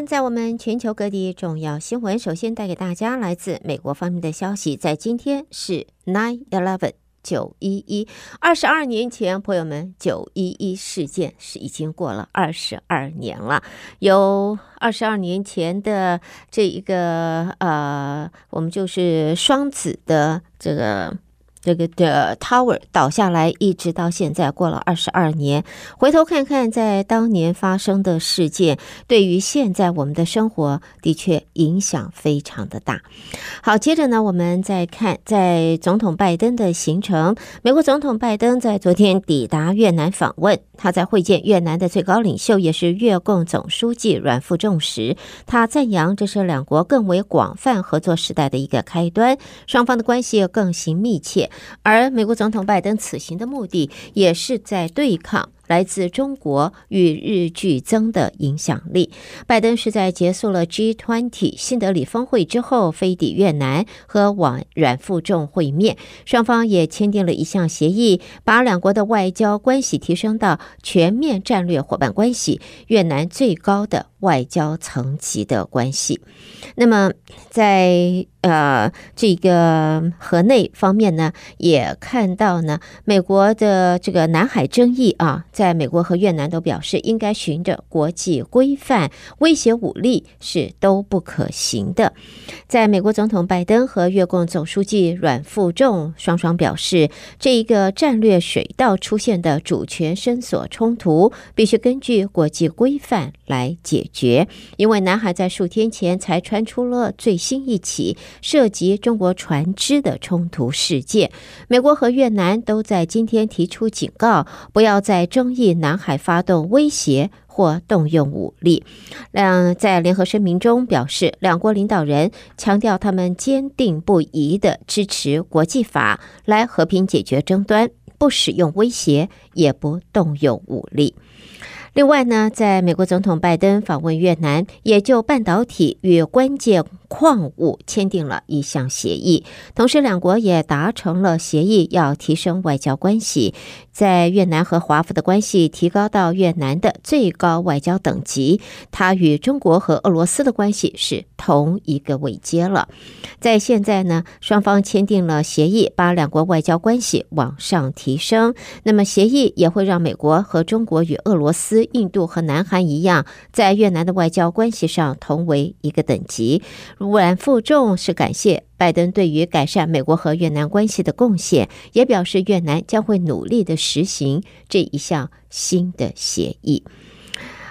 天，在我们全球各地重要新闻，首先带给大家来自美国方面的消息。在今天是 Nine Eleven 九一一，二十二年前，朋友们，九一一事件是已经过了二十二年了。有二十二年前的这一个呃，我们就是双子的这个。这个的 Tower 倒下来，一直到现在过了二十二年。回头看看，在当年发生的事件，对于现在我们的生活的确影响非常的大。好，接着呢，我们再看在总统拜登的行程。美国总统拜登在昨天抵达越南访问，他在会见越南的最高领袖，也是越共总书记阮富仲时，他赞扬这是两国更为广泛合作时代的一个开端，双方的关系更形密切。而美国总统拜登此行的目的，也是在对抗来自中国与日俱增的影响力。拜登是在结束了 G20 新德里峰会之后，飞抵越南和往阮富仲会面，双方也签订了一项协议，把两国的外交关系提升到全面战略伙伴关系，越南最高的外交层级的关系。那么，在呃这个河内方面呢，也看到呢，美国的这个南海争议啊，在美国和越南都表示，应该循着国际规范，威胁武力是都不可行的。在美国总统拜登和越共总书记阮富仲双双表示，这一个战略水道出现的主权伸索冲突，必须根据国际规范来解决，因为南海在数天前才传出了最新一起涉及中国船只的冲突事件。美国和越南都在今天提出警告，不要在争意南海发动威胁或动用武力。两在联合声明中表示，两国领导人强调他们坚定不移地支持国际法来和平解决争端，不使用威胁，也不动用武力。另外呢，在美国总统拜登访问越南，也就半导体与关键矿物签订了一项协议，同时两国也达成了协议，要提升外交关系。在越南和华府的关系提高到越南的最高外交等级，它与中国和俄罗斯的关系是同一个位阶了。在现在呢，双方签订了协议，把两国外交关系往上提升。那么协议也会让美国和中国与俄罗斯、印度和南韩一样，在越南的外交关系上同为一个等级。阮富仲是感谢拜登对于改善美国和越南关系的贡献，也表示越南将会努力的实行这一项新的协议。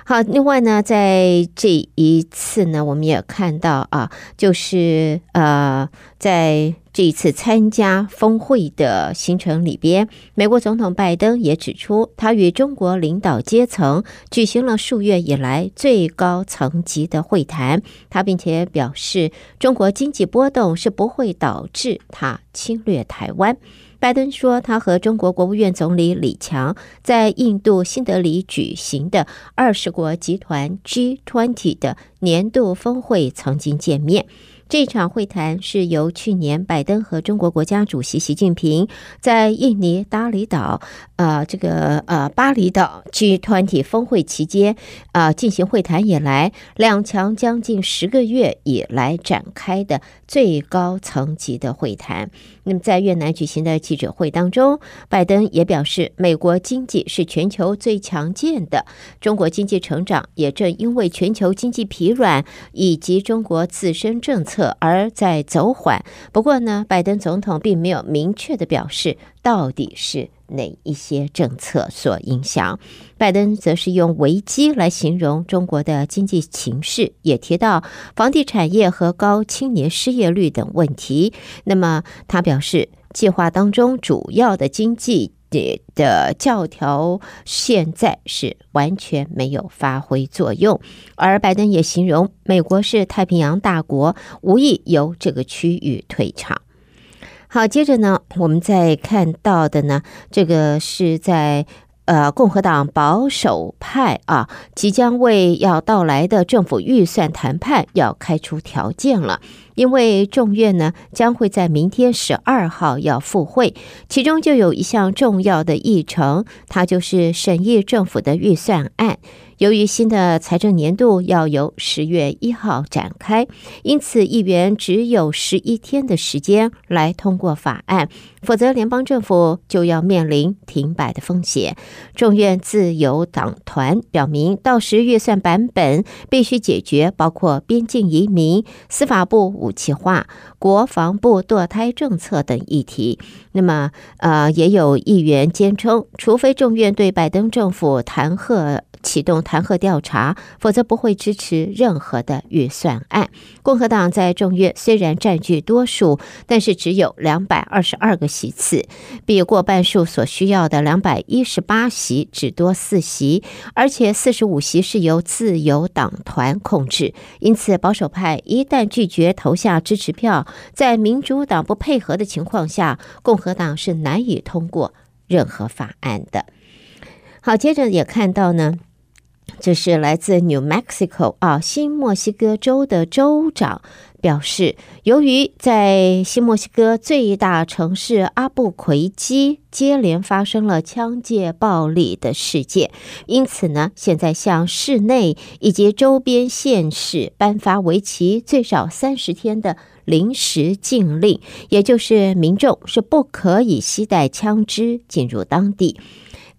好，另外呢，在这一次呢，我们也看到啊，就是呃，在这一次参加峰会的行程里边，美国总统拜登也指出，他与中国领导阶层举行了数月以来最高层级的会谈。他并且表示，中国经济波动是不会导致他侵略台湾。拜登说，他和中国国务院总理李强在印度新德里举行的二十国集团 G20 的年度峰会曾经见面。这场会谈是由去年拜登和中国国家主席习近平在印尼巴厘岛，呃，这个呃巴厘岛 G 团体峰会期间，呃，进行会谈以来，两强将近十个月以来展开的最高层级的会谈。那么，在越南举行的记者会当中，拜登也表示，美国经济是全球最强健的，中国经济成长也正因为全球经济疲软以及中国自身政策。而在走缓。不过呢，拜登总统并没有明确的表示到底是哪一些政策所影响。拜登则是用危机来形容中国的经济情势，也提到房地产业和高青年失业率等问题。那么他表示，计划当中主要的经济。的的教条现在是完全没有发挥作用，而拜登也形容美国是太平洋大国，无意由这个区域退场。好，接着呢，我们再看到的呢，这个是在。呃，共和党保守派啊，即将为要到来的政府预算谈判要开出条件了，因为众院呢将会在明天十二号要复会，其中就有一项重要的议程，它就是审议政府的预算案。由于新的财政年度要由十月一号展开，因此议员只有十一天的时间来通过法案，否则联邦政府就要面临停摆的风险。众院自由党团表明，到时预算版本必须解决包括边境移民、司法部武器化、国防部堕胎政策等议题。那么，呃，也有议员坚称，除非众院对拜登政府弹劾。启动弹劾调查，否则不会支持任何的预算案。共和党在众院虽然占据多数，但是只有两百二十二个席次，比过半数所需要的两百一十八席只多四席，而且四十五席是由自由党团控制。因此，保守派一旦拒绝投下支持票，在民主党不配合的情况下，共和党是难以通过任何法案的。好，接着也看到呢。这是来自 New Mexico 啊，新墨西哥州的州长表示，由于在新墨西哥最大城市阿布奎基接连发生了枪械暴力的事件，因此呢，现在向市内以及周边县市颁发为期最少三十天的临时禁令，也就是民众是不可以携带枪支进入当地。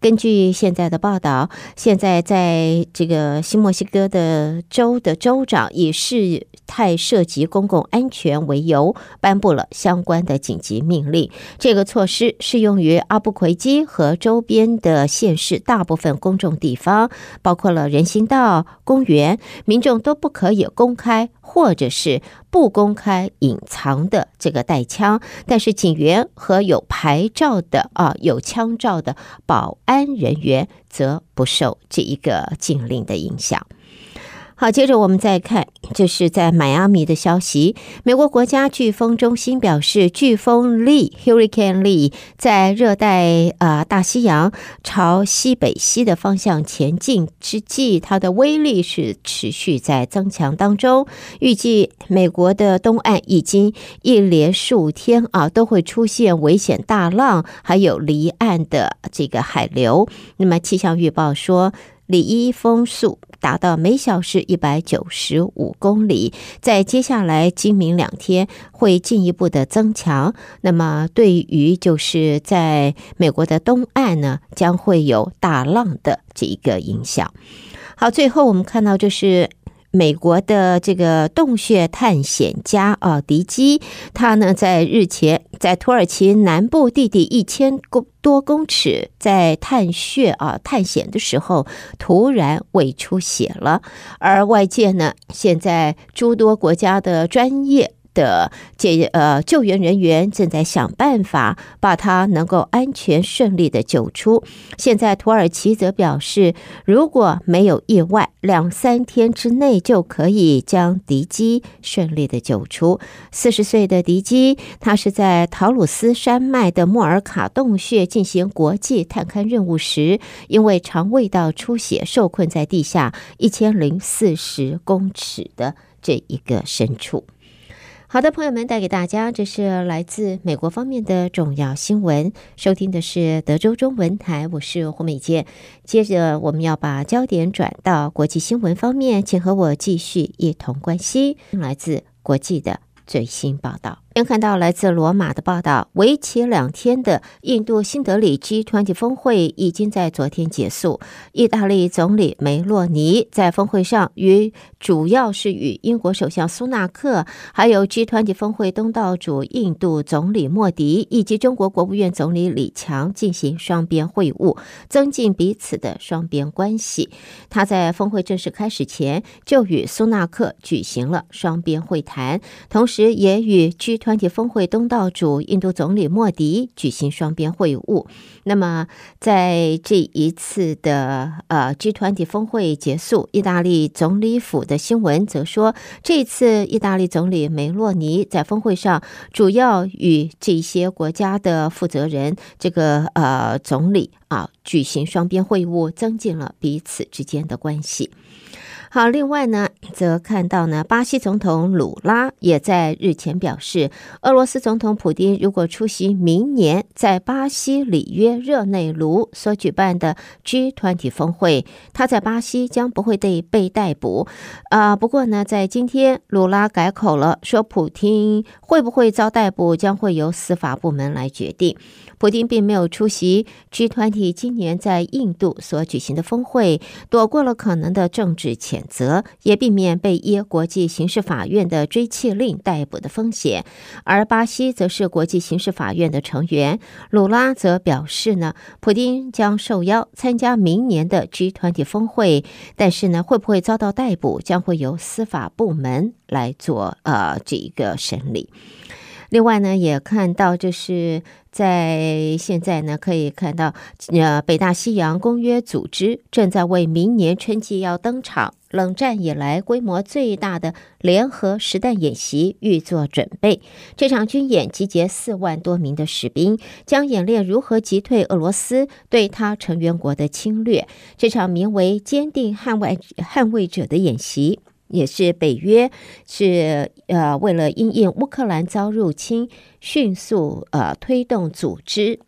根据现在的报道，现在在这个新墨西哥的州的州长以事态涉及公共安全为由，颁布了相关的紧急命令。这个措施适用于阿布奎基和周边的县市大部分公众地方，包括了人行道、公园，民众都不可以公开或者是不公开隐藏的这个带枪，但是警员和有牌照的啊有枪照的保安人员则不受这一个禁令的影响。好，接着我们再看，这是在迈阿密的消息。美国国家飓风中心表示，飓风利 （Hurricane Lee） 在热带啊大西洋朝西北西的方向前进之际，它的威力是持续在增强当中。预计美国的东岸已经一连数天啊都会出现危险大浪，还有离岸的这个海流。那么气象预报说，里伊风速达到每小时一百九十五公里，在接下来今明两天会进一步的增强。那么，对于就是在美国的东岸呢，将会有大浪的这一个影响。好，最后我们看到就是。美国的这个洞穴探险家啊，迪基，他呢在日前在土耳其南部地底一千公多公尺在探穴啊探险的时候，突然胃出血了，而外界呢现在诸多国家的专业。的解呃救援人员正在想办法把他能够安全顺利的救出。现在土耳其则表示，如果没有意外，两三天之内就可以将迪基顺利的救出。四十岁的迪基，他是在陶鲁斯山脉的莫尔卡洞穴进行国际探勘任务时，因为肠胃道出血受困在地下一千零四十公尺的这一个深处。好的，朋友们，带给大家这是来自美国方面的重要新闻。收听的是德州中文台，我是胡美杰。接着，我们要把焦点转到国际新闻方面，请和我继续一同关心来自国际的最新报道。先看到来自罗马的报道，为期两天的印度新德里 G20 峰会已经在昨天结束。意大利总理梅洛尼在峰会上与主要是与英国首相苏纳克，还有 G20 峰会东道主印度总理莫迪以及中国国务院总理李强进行双边会晤，增进彼此的双边关系。他在峰会正式开始前就与苏纳克举行了双边会谈，同时也与 G 团体峰会东道主印度总理莫迪举行双边会晤。那么，在这一次的呃 G20 峰会结束，意大利总理府的新闻则说，这次意大利总理梅洛尼在峰会上主要与这些国家的负责人，这个呃总理啊举行双边会晤，增进了彼此之间的关系。好，另外呢，则看到呢，巴西总统鲁拉也在日前表示，俄罗斯总统普丁如果出席明年在巴西里约热内卢所举办的 G20 峰会，他在巴西将不会被被逮捕。啊，不过呢，在今天，鲁拉改口了，说普丁会不会遭逮捕，将会由司法部门来决定。普丁并没有出席 G20 今年在印度所举行的峰会，躲过了可能的政治前谴责，也避免被耶国际刑事法院的追缉令逮捕的风险。而巴西则是国际刑事法院的成员，鲁拉则表示呢，普丁将受邀参加明年的 G 团体峰会，但是呢，会不会遭到逮捕，将会由司法部门来做呃这一个审理。另外呢，也看到就是在现在呢，可以看到，呃，北大西洋公约组织正在为明年春季要登场、冷战以来规模最大的联合实弹演习预做准备。这场军演集结四万多名的士兵，将演练如何击退俄罗斯对他成员国的侵略。这场名为“坚定捍卫捍卫者”的演习。也是北约是呃为了应应乌克兰遭入侵，迅速呃推动组织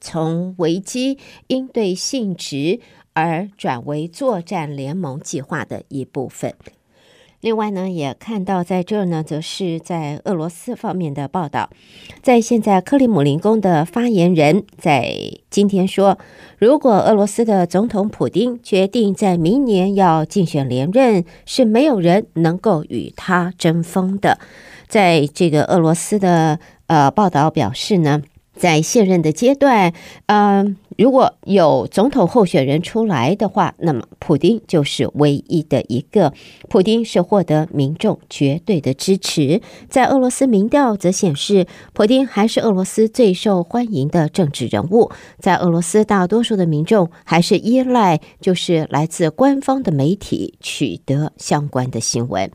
从危机应对性质而转为作战联盟计划的一部分。另外呢，也看到在这儿呢，则是在俄罗斯方面的报道，在现在克里姆林宫的发言人在今天说，如果俄罗斯的总统普丁决定在明年要竞选连任，是没有人能够与他争锋的。在这个俄罗斯的呃报道表示呢。在现任的阶段，嗯、如果有总统候选人出来的话，那么普丁就是唯一的一个。普丁是获得民众绝对的支持。在俄罗斯民调则显示，普丁还是俄罗斯最受欢迎的政治人物。在俄罗斯，大多数的民众还是依赖就是来自官方的媒体取得相关的新闻。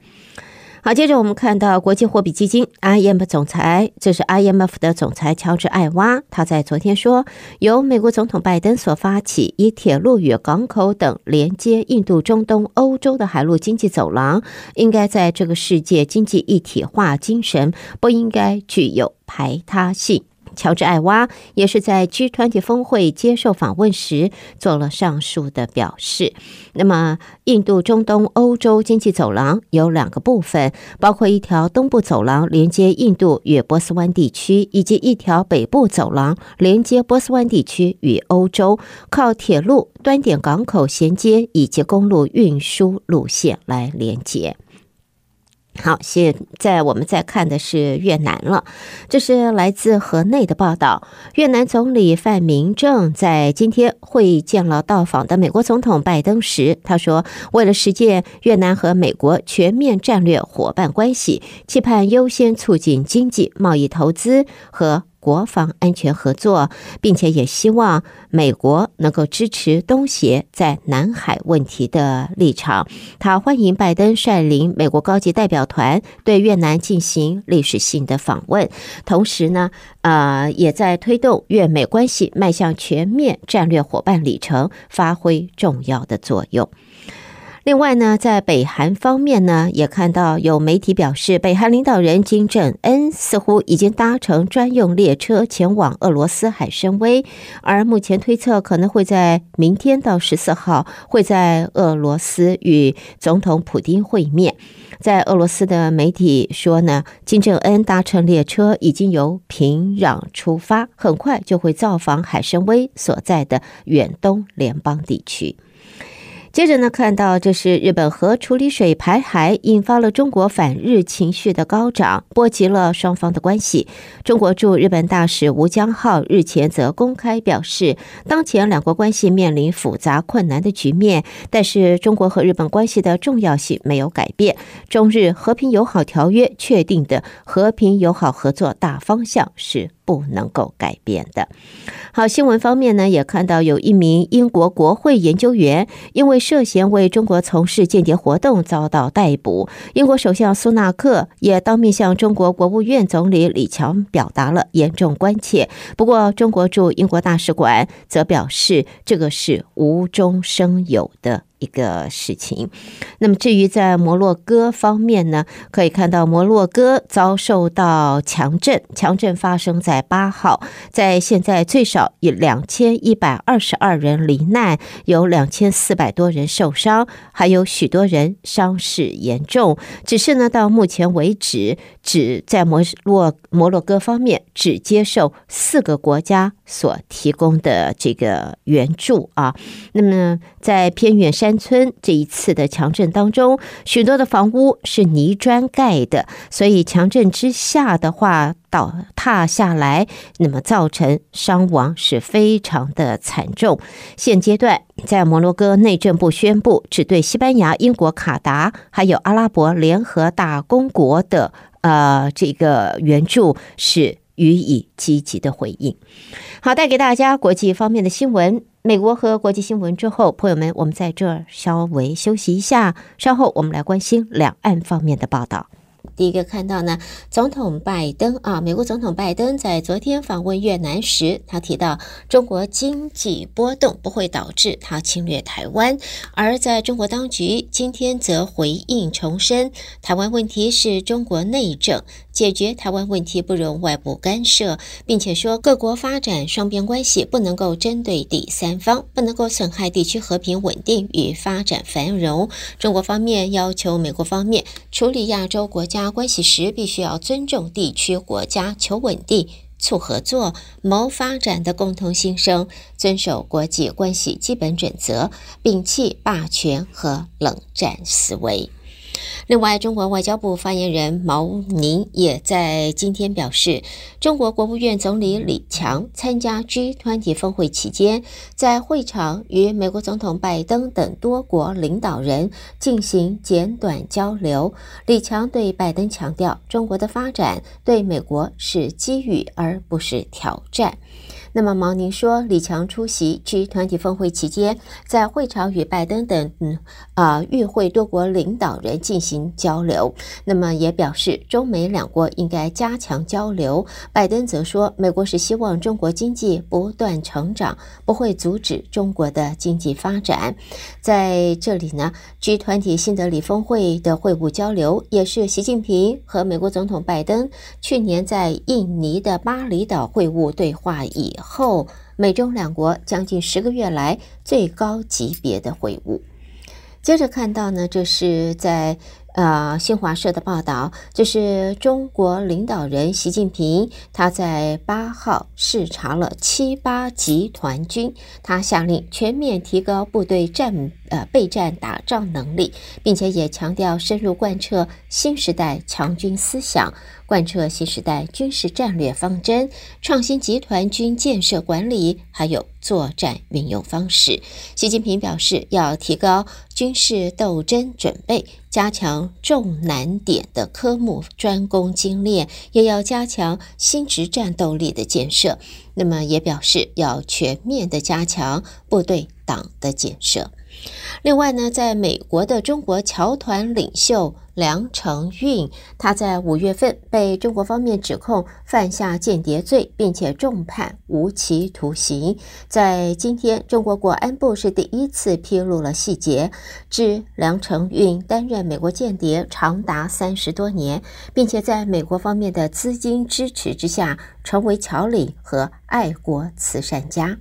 好，接着我们看到国际货币基金 IMF 总裁，这是 IMF 的总裁乔治艾娃，他在昨天说，由美国总统拜登所发起，以铁路与港口等连接印度、中东、欧洲的海陆经济走廊，应该在这个世界经济一体化精神，不应该具有排他性。乔治·艾娃也是在 G20 峰会接受访问时做了上述的表示。那么，印度、中东、欧洲经济走廊有两个部分，包括一条东部走廊连接印度与波斯湾地区，以及一条北部走廊连接波斯湾地区与欧洲，靠铁路、端点港口衔接以及公路运输路线来连接。好，现在我们再看的是越南了。这是来自河内的报道。越南总理范明正在今天会见了到访的美国总统拜登时，他说：“为了实践越南和美国全面战略伙伴关系，期盼优先促进经济、贸易、投资和。”国防安全合作，并且也希望美国能够支持东协在南海问题的立场。他欢迎拜登率领美国高级代表团对越南进行历史性的访问，同时呢，呃，也在推动越美关系迈向全面战略伙伴里程发挥重要的作用。另外呢，在北韩方面呢，也看到有媒体表示，北韩领导人金正恩似乎已经搭乘专用列车前往俄罗斯海参崴，而目前推测可能会在明天到十四号会在俄罗斯与总统普丁会面。在俄罗斯的媒体说呢，金正恩搭乘列车已经由平壤出发，很快就会造访海参崴所在的远东联邦地区。接着呢，看到这是日本核处理水排海，引发了中国反日情绪的高涨，波及了双方的关系。中国驻日本大使吴江浩日前则公开表示，当前两国关系面临复杂困难的局面，但是中国和日本关系的重要性没有改变。中日和平友好条约确定的和平友好合作大方向是不能够改变的。好，新闻方面呢，也看到有一名英国国会研究员因为涉嫌为中国从事间谍活动遭到逮捕。英国首相苏纳克也当面向中国国务院总理李强表达了严重关切。不过，中国驻英国大使馆则表示，这个是无中生有的一个事情。那么，至于在摩洛哥方面呢，可以看到摩洛哥遭受到强震，强震发生在八号，在现在最少有两千一百二十二人罹难，有两千四百多人受伤，还有许多人伤势严重。只是呢，到目前为止，只在摩洛摩洛哥方面只接受四个国家所提供的这个援助啊。那么，在偏远山。村这一次的强震当中，许多的房屋是泥砖盖的，所以强震之下的话倒塌下来，那么造成伤亡是非常的惨重。现阶段，在摩洛哥内政部宣布，只对西班牙、英国、卡达还有阿拉伯联合大公国的呃这个援助是予以积极的回应。好，带给大家国际方面的新闻。美国和国际新闻之后，朋友们，我们在这儿稍微休息一下，稍后我们来关心两岸方面的报道。第一个看到呢，总统拜登啊，美国总统拜登在昨天访问越南时，他提到中国经济波动不会导致他侵略台湾，而在中国当局今天则回应重申，台湾问题是中国内政，解决台湾问题不容外部干涉，并且说各国发展双边关系不能够针对第三方，不能够损害地区和平稳定与发展繁荣。中国方面要求美国方面处理亚洲国家。关系时，必须要尊重地区国家求稳定、促合作、谋发展的共同心声，遵守国际关系基本准则，摒弃霸权和冷战思维。另外，中国外交部发言人毛宁也在今天表示，中国国务院总理李强参加 G20 峰会期间，在会场与美国总统拜登等多国领导人进行简短交流。李强对拜登强调，中国的发展对美国是机遇而不是挑战。那么毛宁说，李强出席 G20 峰会期间，在会场与拜登等嗯啊与会多国领导人进行交流。那么也表示，中美两国应该加强交流。拜登则说，美国是希望中国经济不断成长，不会阻止中国的经济发展。在这里呢，G20 新德里峰会的会晤交流，也是习近平和美国总统拜登去年在印尼的巴厘岛会晤对话以后。美中两国将近十个月来最高级别的会晤。接着看到呢，这是在。呃，新华社的报道，这是中国领导人习近平他在八号视察了七八集团军，他下令全面提高部队战呃备战打仗能力，并且也强调深入贯彻新时代强军思想，贯彻新时代军事战略方针，创新集团军建设管理，还有作战运用方式。习近平表示，要提高军事斗争准备。加强重难点的科目专攻精练，也要加强新质战斗力的建设。那么也表示要全面的加强部队党的建设。另外呢，在美国的中国侨团领袖梁承运，他在五月份被中国方面指控犯下间谍罪，并且重判无期徒刑。在今天，中国国安部是第一次披露了细节，指梁承运担任美国间谍长达三十多年，并且在美国方面的资金支持之下，成为侨领和爱国慈善家。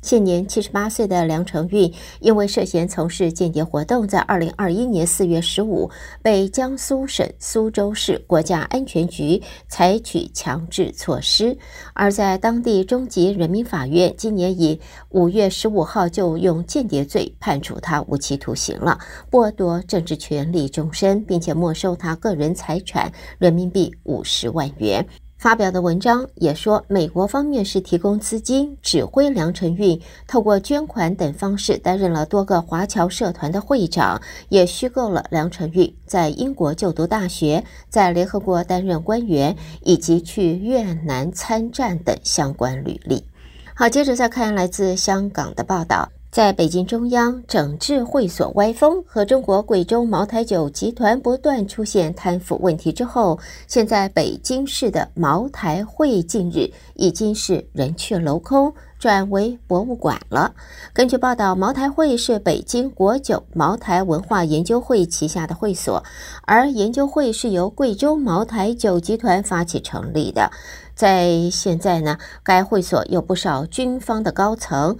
现年七十八岁的梁承运，因为涉嫌从事间谍活动，在二零二一年四月十五被江苏省苏州市国家安全局采取强制措施，而在当地中级人民法院今年以五月十五号就用间谍罪判处他无期徒刑了，剥夺政治权利终身，并且没收他个人财产人民币五十万元。发表的文章也说，美国方面是提供资金，指挥梁承运透过捐款等方式担任了多个华侨社团的会长，也虚构了梁承运在英国就读大学，在联合国担任官员，以及去越南参战等相关履历。好，接着再看来自香港的报道。在北京中央整治会所歪风和中国贵州茅台酒集团不断出现贪腐问题之后，现在北京市的茅台会近日已经是人去楼空，转为博物馆了。根据报道，茅台会是北京国酒茅台文化研究会旗下的会所，而研究会是由贵州茅台酒集团发起成立的。在现在呢，该会所有不少军方的高层。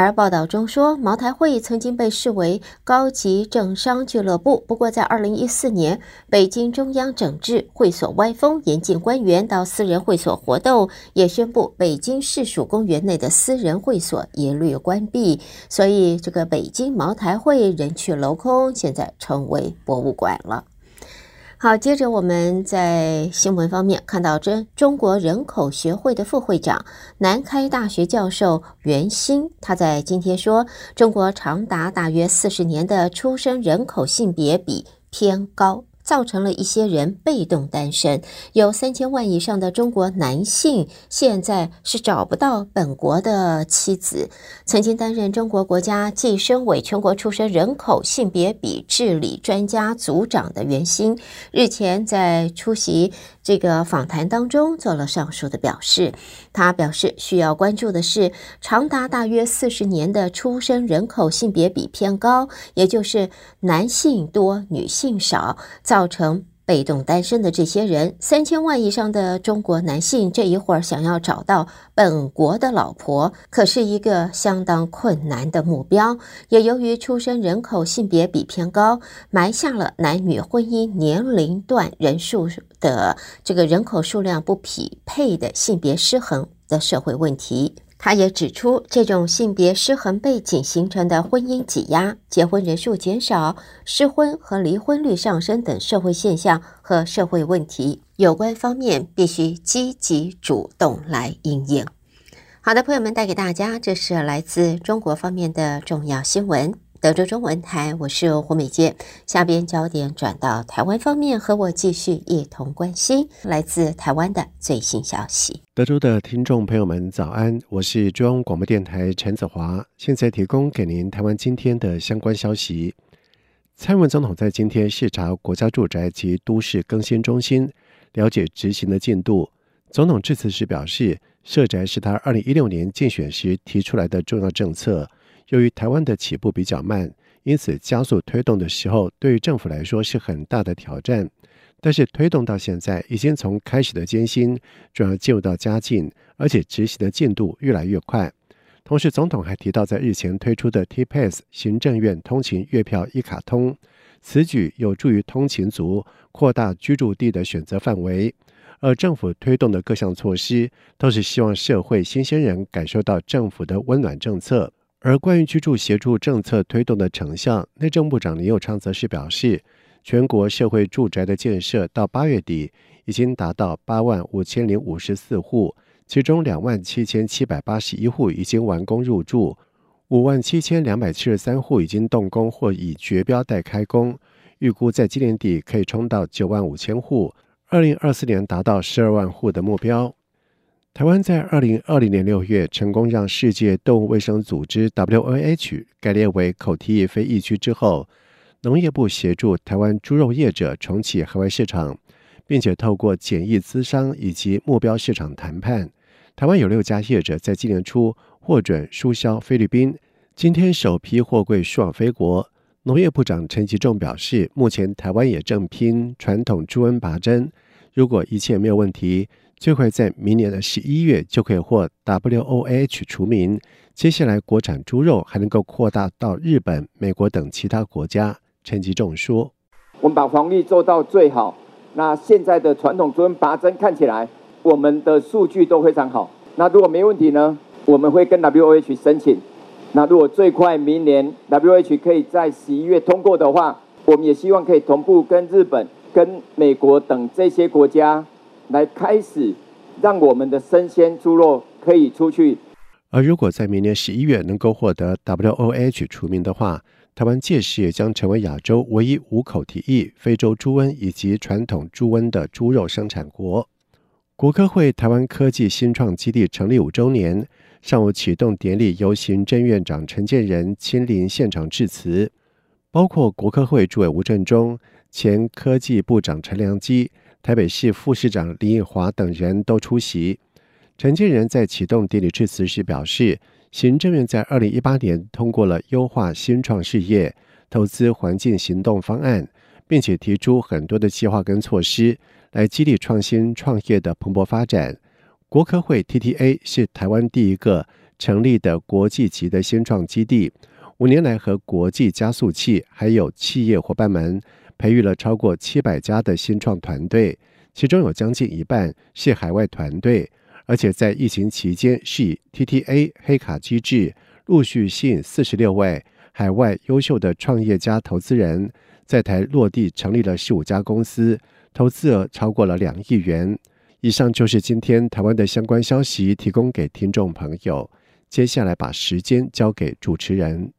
而报道中说，茅台会曾经被视为高级政商俱乐部。不过，在二零一四年，北京中央整治会所歪风，严禁官员到私人会所活动，也宣布北京市属公园内的私人会所一律关闭。所以，这个北京茅台会人去楼空，现在成为博物馆了。好，接着我们在新闻方面看到，这中国人口学会的副会长、南开大学教授袁鑫，他在今天说，中国长达大约四十年的出生人口性别比偏高。造成了一些人被动单身，有三千万以上的中国男性现在是找不到本国的妻子。曾经担任中国国家计生委全国出生人口性别比治理专家组长的袁鑫，日前在出席这个访谈当中做了上述的表示。他表示，需要关注的是长达大约四十年的出生人口性别比偏高，也就是男性多，女性少，造。造成被动单身的这些人，三千万以上的中国男性，这一会儿想要找到本国的老婆，可是一个相当困难的目标。也由于出生人口性别比偏高，埋下了男女婚姻年龄段人数的这个人口数量不匹配的性别失衡的社会问题。他也指出，这种性别失衡背景形成的婚姻挤压、结婚人数减少、失婚和离婚率上升等社会现象和社会问题，有关方面必须积极主动来应应。好的，朋友们，带给大家，这是来自中国方面的重要新闻。德州中文台，我是胡美杰。下边焦点转到台湾方面，和我继续一同关心来自台湾的最新消息。德州的听众朋友们，早安！我是中央广播电台陈子华，现在提供给您台湾今天的相关消息。蔡英文总统在今天视察国家住宅及都市更新中心，了解执行的进度。总统致辞时表示，社宅是他二零一六年竞选时提出来的重要政策。由于台湾的起步比较慢，因此加速推动的时候，对于政府来说是很大的挑战。但是推动到现在，已经从开始的艰辛转而进入到佳境，而且执行的进度越来越快。同时，总统还提到，在日前推出的 T-Pass 行政院通勤月票一卡通，此举有助于通勤族扩大居住地的选择范围。而政府推动的各项措施，都是希望社会新鲜人感受到政府的温暖政策。而关于居住协助政策推动的成效，内政部长林友昌则是表示，全国社会住宅的建设到八月底已经达到八万五千零五十四户，其中两万七千七百八十一户已经完工入住，五万七千两百七十三户已经动工或已决标待开工，预估在今年底可以冲到九万五千户，二零二四年达到十二万户的目标。台湾在二零二零年六月成功让世界动物卫生组织 （WOH） 改列为口蹄疫非疫区之后，农业部协助台湾猪肉业者重启海外市场，并且透过检疫咨商以及目标市场谈判，台湾有六家业者在今年初获准输销菲律宾。今天首批货柜输往菲国。农业部长陈其仲表示，目前台湾也正拼传统猪瘟拔针，如果一切没有问题。最快在明年的十一月就可以获 WOH 除名，接下来国产猪肉还能够扩大到日本、美国等其他国家。陈吉仲说：“我们把防疫做到最好。那现在的传统猪瘟拔针看起来，我们的数据都非常好。那如果没问题呢？我们会跟 WOH 申请。那如果最快明年 WOH 可以在十一月通过的话，我们也希望可以同步跟日本、跟美国等这些国家。”来开始，让我们的生鲜猪肉可以出去。而如果在明年十一月能够获得 WOH 除名的话，台湾届时也将成为亚洲唯一无口蹄疫、非洲猪瘟以及传统猪瘟的猪肉生产国。国科会台湾科技新创基地成立五周年，上午启动典礼由行政院长陈建仁亲临现场致辞，包括国科会主委吴振中、前科技部长陈良基、台北市副市长林奕华等人都出席。陈建仁在启动典礼致辞时表示，行政院在二零一八年通过了优化新创事业投资环境行动方案，并且提出很多的计划跟措施，来激励创新创业的蓬勃发展。国科会 TTA 是台湾第一个成立的国际级的新创基地，五年来和国际加速器还有企业伙伴们培育了超过七百家的新创团队，其中有将近一半是海外团队。而且在疫情期间，是以 TTA 黑卡机制陆续吸引四十六位海外优秀的创业家投资人，在台落地成立了十五家公司，投资额超过了两亿元。以上就是今天台湾的相关消息，提供给听众朋友。接下来把时间交给主持人。